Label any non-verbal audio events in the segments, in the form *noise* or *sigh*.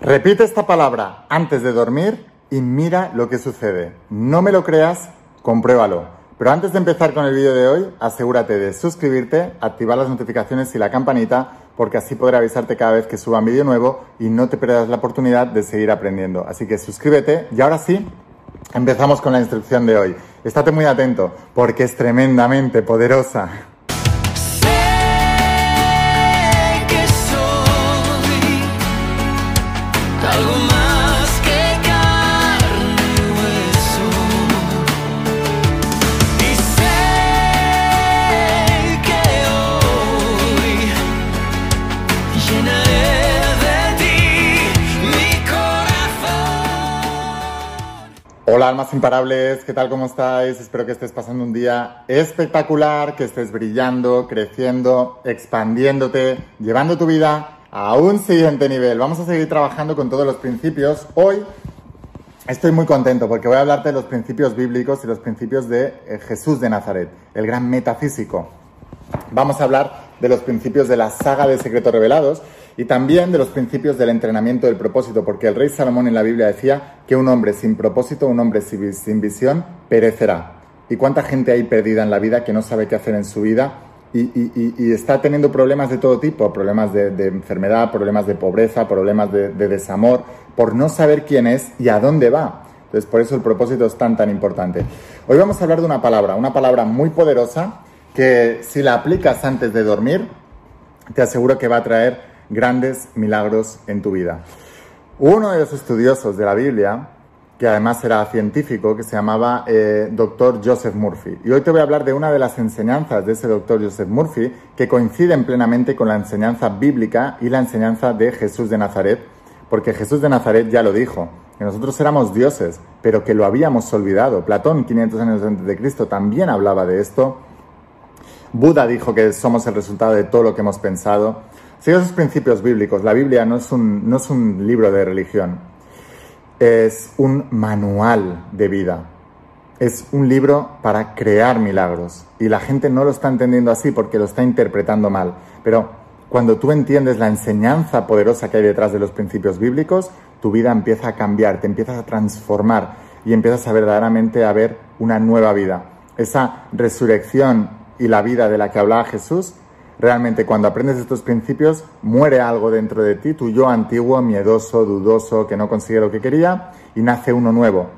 Repite esta palabra antes de dormir y mira lo que sucede. No me lo creas, compruébalo. Pero antes de empezar con el vídeo de hoy, asegúrate de suscribirte, activar las notificaciones y la campanita, porque así podré avisarte cada vez que suba un vídeo nuevo y no te perderás la oportunidad de seguir aprendiendo. Así que suscríbete y ahora sí, empezamos con la instrucción de hoy. Estate muy atento, porque es tremendamente poderosa. Hola almas imparables, ¿qué tal? ¿Cómo estáis? Espero que estés pasando un día espectacular, que estés brillando, creciendo, expandiéndote, llevando tu vida a un siguiente nivel. Vamos a seguir trabajando con todos los principios. Hoy estoy muy contento porque voy a hablarte de los principios bíblicos y los principios de eh, Jesús de Nazaret, el gran metafísico. Vamos a hablar de los principios de la saga de secretos revelados y también de los principios del entrenamiento del propósito, porque el rey Salomón en la Biblia decía que un hombre sin propósito, un hombre sin visión, perecerá. ¿Y cuánta gente hay perdida en la vida que no sabe qué hacer en su vida y, está teniendo problemas de todo tipo, problemas de, enfermedad, problemas de pobreza, problemas de, de, desamor, por no saber quién es y a dónde va? Entonces, por eso el propósito es tan, tan importante. Hoy vamos a hablar de una palabra, una palabra muy poderosa que si la aplicas antes de dormir, te aseguro que va a traer grandes milagros en tu vida. Uno de los estudiosos de la Biblia, que además era científico, que se llamaba eh, Dr. Joseph Murphy. Y hoy te voy a hablar de una de las enseñanzas de ese Dr. Joseph Murphy que coinciden plenamente con la enseñanza bíblica y la enseñanza de Jesús de Nazaret, porque Jesús de Nazaret ya lo dijo, que nosotros éramos dioses, pero que lo habíamos olvidado. Platón, 500 años antes de Cristo, también hablaba de esto. Buda dijo que somos el resultado de todo lo que hemos pensado. Sigue esos principios bíblicos. La Biblia no es, un, no es un libro de religión, es un manual de vida. Es un libro para crear milagros. Y la gente no lo está entendiendo así porque lo está interpretando mal. Pero cuando tú entiendes la enseñanza poderosa que hay detrás de los principios bíblicos, tu vida empieza a cambiar, te empiezas a transformar y empiezas a verdaderamente a ver una nueva vida. Esa resurrección y la vida de la que hablaba Jesús Realmente cuando aprendes estos principios muere algo dentro de ti, tu yo antiguo, miedoso, dudoso, que no consigue lo que quería, y nace uno nuevo,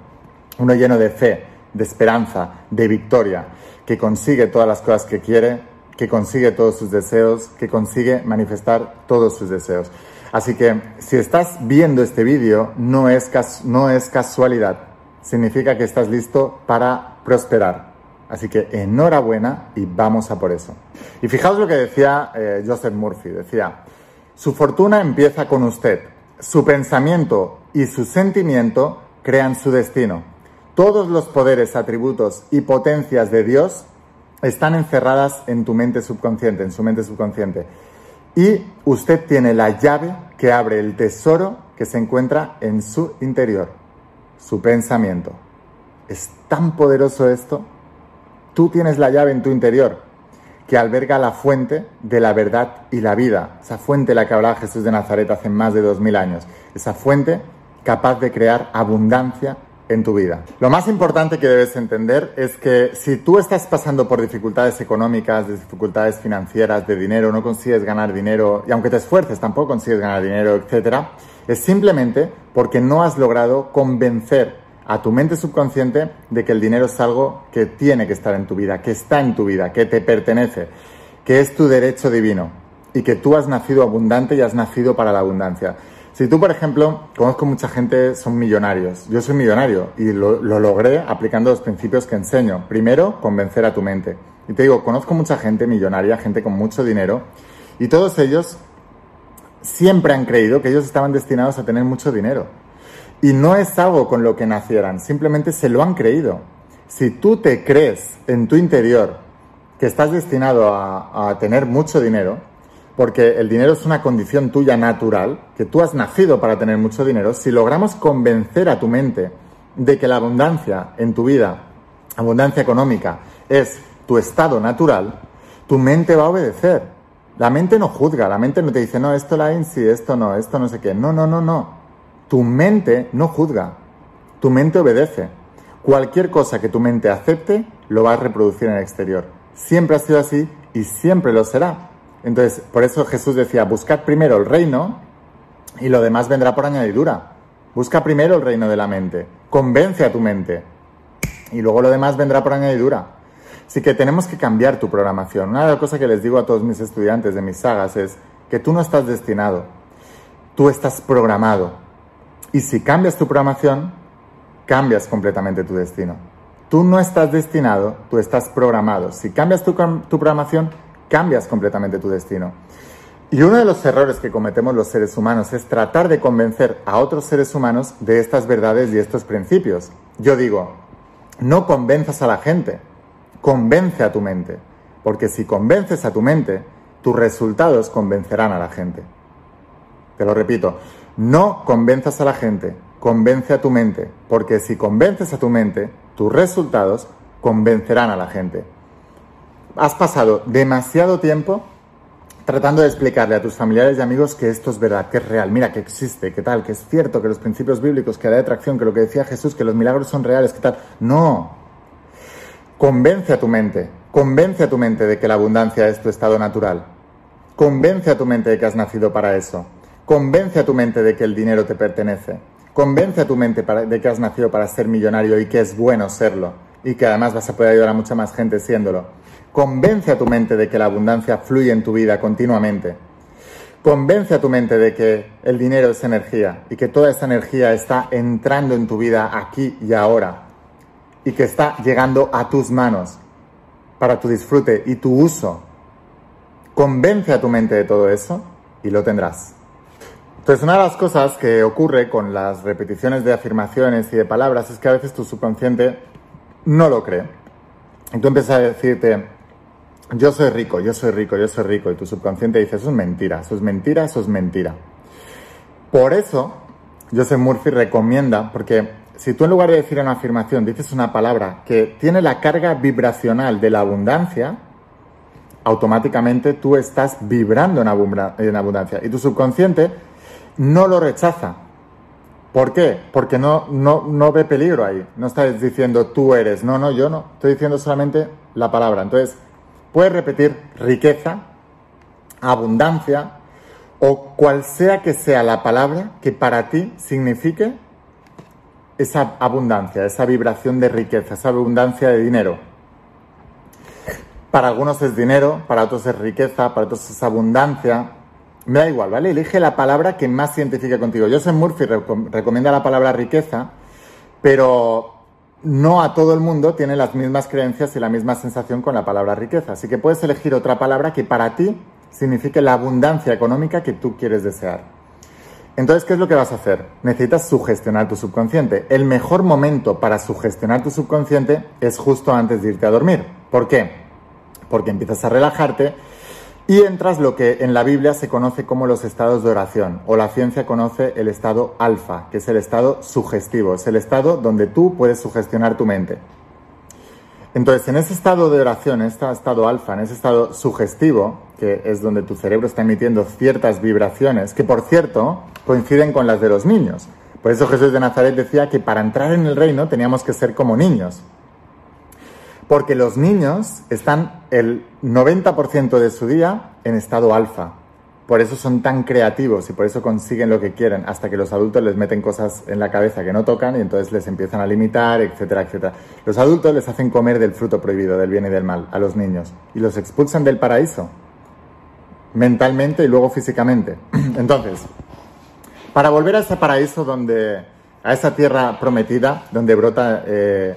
uno lleno de fe, de esperanza, de victoria, que consigue todas las cosas que quiere, que consigue todos sus deseos, que consigue manifestar todos sus deseos. Así que si estás viendo este vídeo, no es, no es casualidad, significa que estás listo para prosperar. Así que enhorabuena y vamos a por eso. Y fijaos lo que decía eh, Joseph Murphy. Decía, su fortuna empieza con usted. Su pensamiento y su sentimiento crean su destino. Todos los poderes, atributos y potencias de Dios están encerradas en tu mente subconsciente, en su mente subconsciente. Y usted tiene la llave que abre el tesoro que se encuentra en su interior, su pensamiento. Es tan poderoso esto Tú tienes la llave en tu interior que alberga la fuente de la verdad y la vida, esa fuente la que hablaba Jesús de Nazaret hace más de dos mil años, esa fuente capaz de crear abundancia en tu vida. Lo más importante que debes entender es que si tú estás pasando por dificultades económicas, dificultades financieras, de dinero, no consigues ganar dinero, y aunque te esfuerces tampoco consigues ganar dinero, etc., es simplemente porque no has logrado convencer a tu mente subconsciente de que el dinero es algo que tiene que estar en tu vida, que está en tu vida, que te pertenece, que es tu derecho divino y que tú has nacido abundante y has nacido para la abundancia. Si tú, por ejemplo, conozco mucha gente, son millonarios. Yo soy millonario y lo, lo, logré aplicando los principios que enseño. Primero, convencer a tu mente. Y te digo, conozco mucha gente millonaria, gente con mucho dinero, y todos ellos siempre han creído que ellos estaban destinados a tener mucho dinero. Y no es algo con lo que nacieran, simplemente se lo han creído. Si tú te crees en tu interior que estás destinado a, tener mucho dinero, porque el dinero es una condición tuya natural, que tú has nacido para tener mucho dinero, si logramos convencer a tu mente de que la abundancia en tu vida, abundancia económica, es tu estado natural, tu mente va a obedecer. La mente no juzga, la mente no te dice, no, esto la sí, esto no, esto no sé qué. No, no, no, no. Tu mente no juzga, tu mente obedece. Cualquier cosa que tu mente acepte, lo va a reproducir en el exterior. Siempre ha sido así y siempre lo será. Entonces, por eso Jesús decía, buscad primero el reino y lo demás vendrá por añadidura. Busca primero el reino de la mente, convence a tu mente y luego lo demás vendrá por añadidura. Así que tenemos que cambiar tu programación. Una de las cosas que les digo a todos mis estudiantes de mis sagas es que tú no estás destinado, tú estás programado. Y si cambias tu programación, cambias completamente tu destino. Tú no estás destinado, tú estás programado. Si cambias tu, tu programación, cambias completamente tu destino. Y uno de los errores que cometemos los seres humanos es tratar de convencer a otros seres humanos de estas verdades y estos principios. Yo digo, no convenzas a la gente, convence a tu mente, porque si convences a tu mente, tus resultados convencerán a la gente. Te lo repito, no convenzas a la gente, convence a tu mente, porque si convences a tu mente, tus resultados convencerán a la gente. Has pasado demasiado tiempo tratando de explicarle a tus familiares y amigos que esto es verdad, que es real, mira, que existe, que tal, que es cierto, que los principios bíblicos, que la atracción, que lo que decía Jesús, que los milagros son reales, que tal. No. Convence a tu mente, convence a tu mente de que la abundancia es tu estado natural. Convence a tu mente de que has nacido para eso. Convence a tu mente de que el dinero te pertenece. Convence a tu mente de que has nacido para ser millonario y que es bueno serlo. Y que además vas a poder ayudar a mucha más gente siéndolo. Convence a tu mente de que la abundancia fluye en tu vida continuamente. Convence a tu mente de que el dinero es energía y que toda esa energía está entrando en tu vida aquí y ahora y que está llegando a tus manos para tu disfrute y tu uso. Convence a tu mente de todo eso y lo tendrás. Entonces, una de las cosas que ocurre con las repeticiones de afirmaciones y de palabras es que a veces tu subconsciente no lo cree. Y tú empiezas a decirte, yo soy rico, yo soy rico, yo soy rico, y tu subconsciente dice, eso es mentira, eso es mentira, eso es mentira. Por eso, Joseph Murphy recomienda, porque si tú en lugar de decir una afirmación dices una palabra que tiene la carga vibracional de la abundancia, automáticamente tú estás vibrando en, abundancia y tu subconsciente no lo rechaza. ¿Por qué? Porque no, no, no ve peligro ahí. No estás diciendo tú eres. No, no, yo no. Estoy diciendo solamente la palabra. Entonces, Puedes repetir riqueza, abundancia o cual sea que sea la palabra que para ti signifique esa abundancia, esa vibración de riqueza, esa abundancia de dinero. Para algunos es dinero, para otros es riqueza, para otros es abundancia. Me da igual, ¿vale? Elige la palabra que más se identifique contigo. Joseph Murphy recomienda la palabra riqueza, pero no a todo el mundo tiene las mismas creencias y la misma sensación con la palabra riqueza. Así que puedes elegir otra palabra que para ti signifique la abundancia económica que tú quieres desear. Entonces, ¿qué es lo que vas a hacer? Necesitas sugestionar tu subconsciente. El mejor momento para sugestionar tu subconsciente es justo antes de irte a dormir. ¿Por qué? Porque empiezas a relajarte y entras lo que en la Biblia se conoce como los estados de oración, o la ciencia conoce el estado alfa, que es el estado sugestivo, es el estado donde tú puedes sugestionar tu mente. Entonces, en ese estado de oración, en este estado alfa, en ese estado sugestivo, que es donde tu cerebro está emitiendo ciertas vibraciones, que por cierto coinciden con las de los niños. Por eso Jesús de Nazaret decía que para entrar en el reino teníamos que ser como niños. Porque los niños están el 90% de su día en estado alfa. Por eso son tan creativos y por eso consiguen lo que quieren, hasta que los adultos les meten cosas en la cabeza que no tocan y entonces les empiezan a limitar, etcétera, etcétera. Los adultos les hacen comer del fruto prohibido, del bien y del mal, a los niños, y los expulsan del paraíso, mentalmente y luego físicamente. *clears throat* Entonces, para volver a ese paraíso donde, a esa tierra prometida, donde brota eh,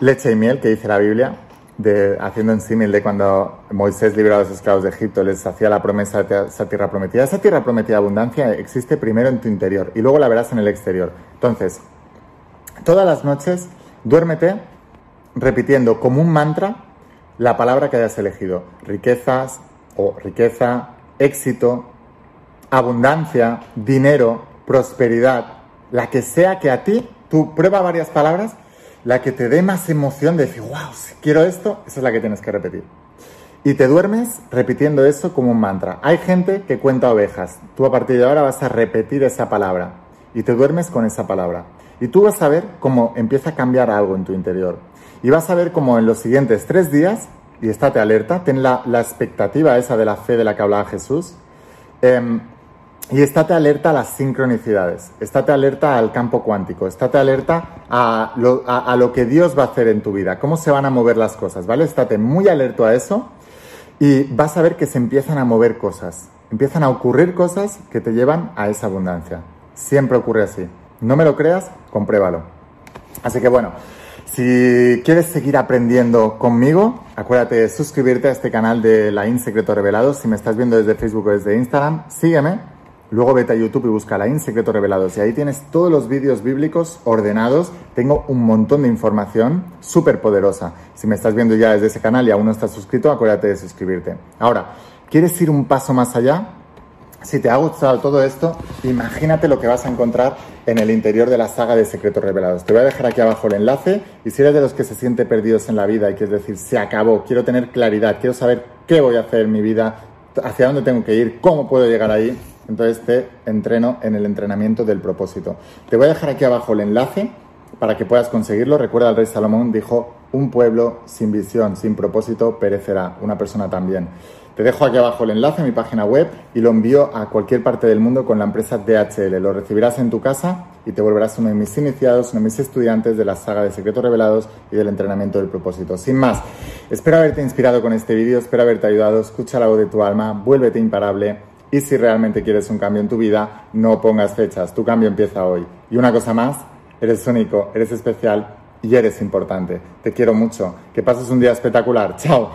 leche y miel que dice la Biblia, de, haciendo en símil de cuando Moisés liberó a los esclavos de Egipto, les hacía la promesa de esa tierra prometida. Esa tierra prometida abundancia existe primero en tu interior y luego la verás en el exterior. Entonces, todas las noches duérmete repitiendo como un mantra la palabra que hayas elegido. Riquezas o riqueza, éxito, abundancia, dinero, prosperidad, la que sea que a ti, tú prueba varias palabras la que te dé más emoción de decir, wow, si quiero esto, esa es la que tienes que repetir. Y te duermes repitiendo eso como un mantra. Hay gente que cuenta ovejas. Tú a partir de ahora vas a repetir esa palabra. y te duermes con esa palabra. Y tú vas a ver cómo empieza a cambiar algo en tu interior. Y vas a ver cómo en los siguientes tres días, y estate alerta, ten la, expectativa esa de la fe de la que hablaba Jesús, em, y estate alerta a las sincronicidades, estate alerta al campo cuántico, estate alerta a lo, que Dios va a hacer en tu vida, cómo se van a mover las cosas, ¿vale? Estate muy alerto a eso y vas a ver que se empiezan a mover cosas, empiezan a ocurrir cosas que te llevan a esa abundancia. Siempre ocurre así. No me lo creas, compruébalo. Así que bueno, si quieres seguir aprendiendo conmigo, acuérdate de suscribirte a este canal de La In Secreto Revelados. Si me estás viendo desde Facebook o desde Instagram, sígueme. Luego vete a YouTube y busca La In Secreto Revelados. Y ahí tienes todos los vídeos bíblicos ordenados. Tengo un montón de información súper poderosa. Si me estás viendo ya desde ese canal y aún no estás suscrito, acuérdate de suscribirte. Ahora, ¿quieres ir un paso más allá? Si te ha gustado todo esto, imagínate lo que vas a encontrar en el interior de la saga de Secretos Revelados. Te voy a dejar aquí abajo el enlace y si eres de los que se siente perdidos en la vida y quieres decir, se acabó, quiero tener claridad, quiero saber qué voy a hacer en mi vida, hacia dónde tengo que ir, cómo puedo llegar ahí, entonces te entreno en el entrenamiento del propósito. Te voy a dejar aquí abajo el enlace para que puedas conseguirlo. Recuerda, el rey Salomón dijo, un pueblo sin visión, sin propósito, perecerá, una persona también. Te dejo aquí abajo el enlace a mi página web y lo envío a cualquier parte del mundo con la empresa DHL. Lo recibirás en tu casa y te volverás uno de mis iniciados, uno de mis estudiantes de la saga de secretos revelados y del entrenamiento del propósito. Sin más, espero haberte inspirado con este vídeo, espero haberte ayudado, escucha la voz de tu alma, vuélvete imparable y si realmente quieres un cambio en tu vida, no pongas fechas, tu cambio empieza hoy. Y una cosa más, eres único, eres especial y eres importante. Te quiero mucho, que pases un día espectacular. Chao.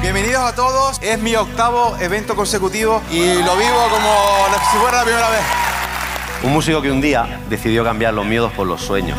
Bienvenidos a todos, es mi octavo evento consecutivo y lo vivo como si fuera la primera vez. Un músico que un día decidió cambiar los miedos por los sueños.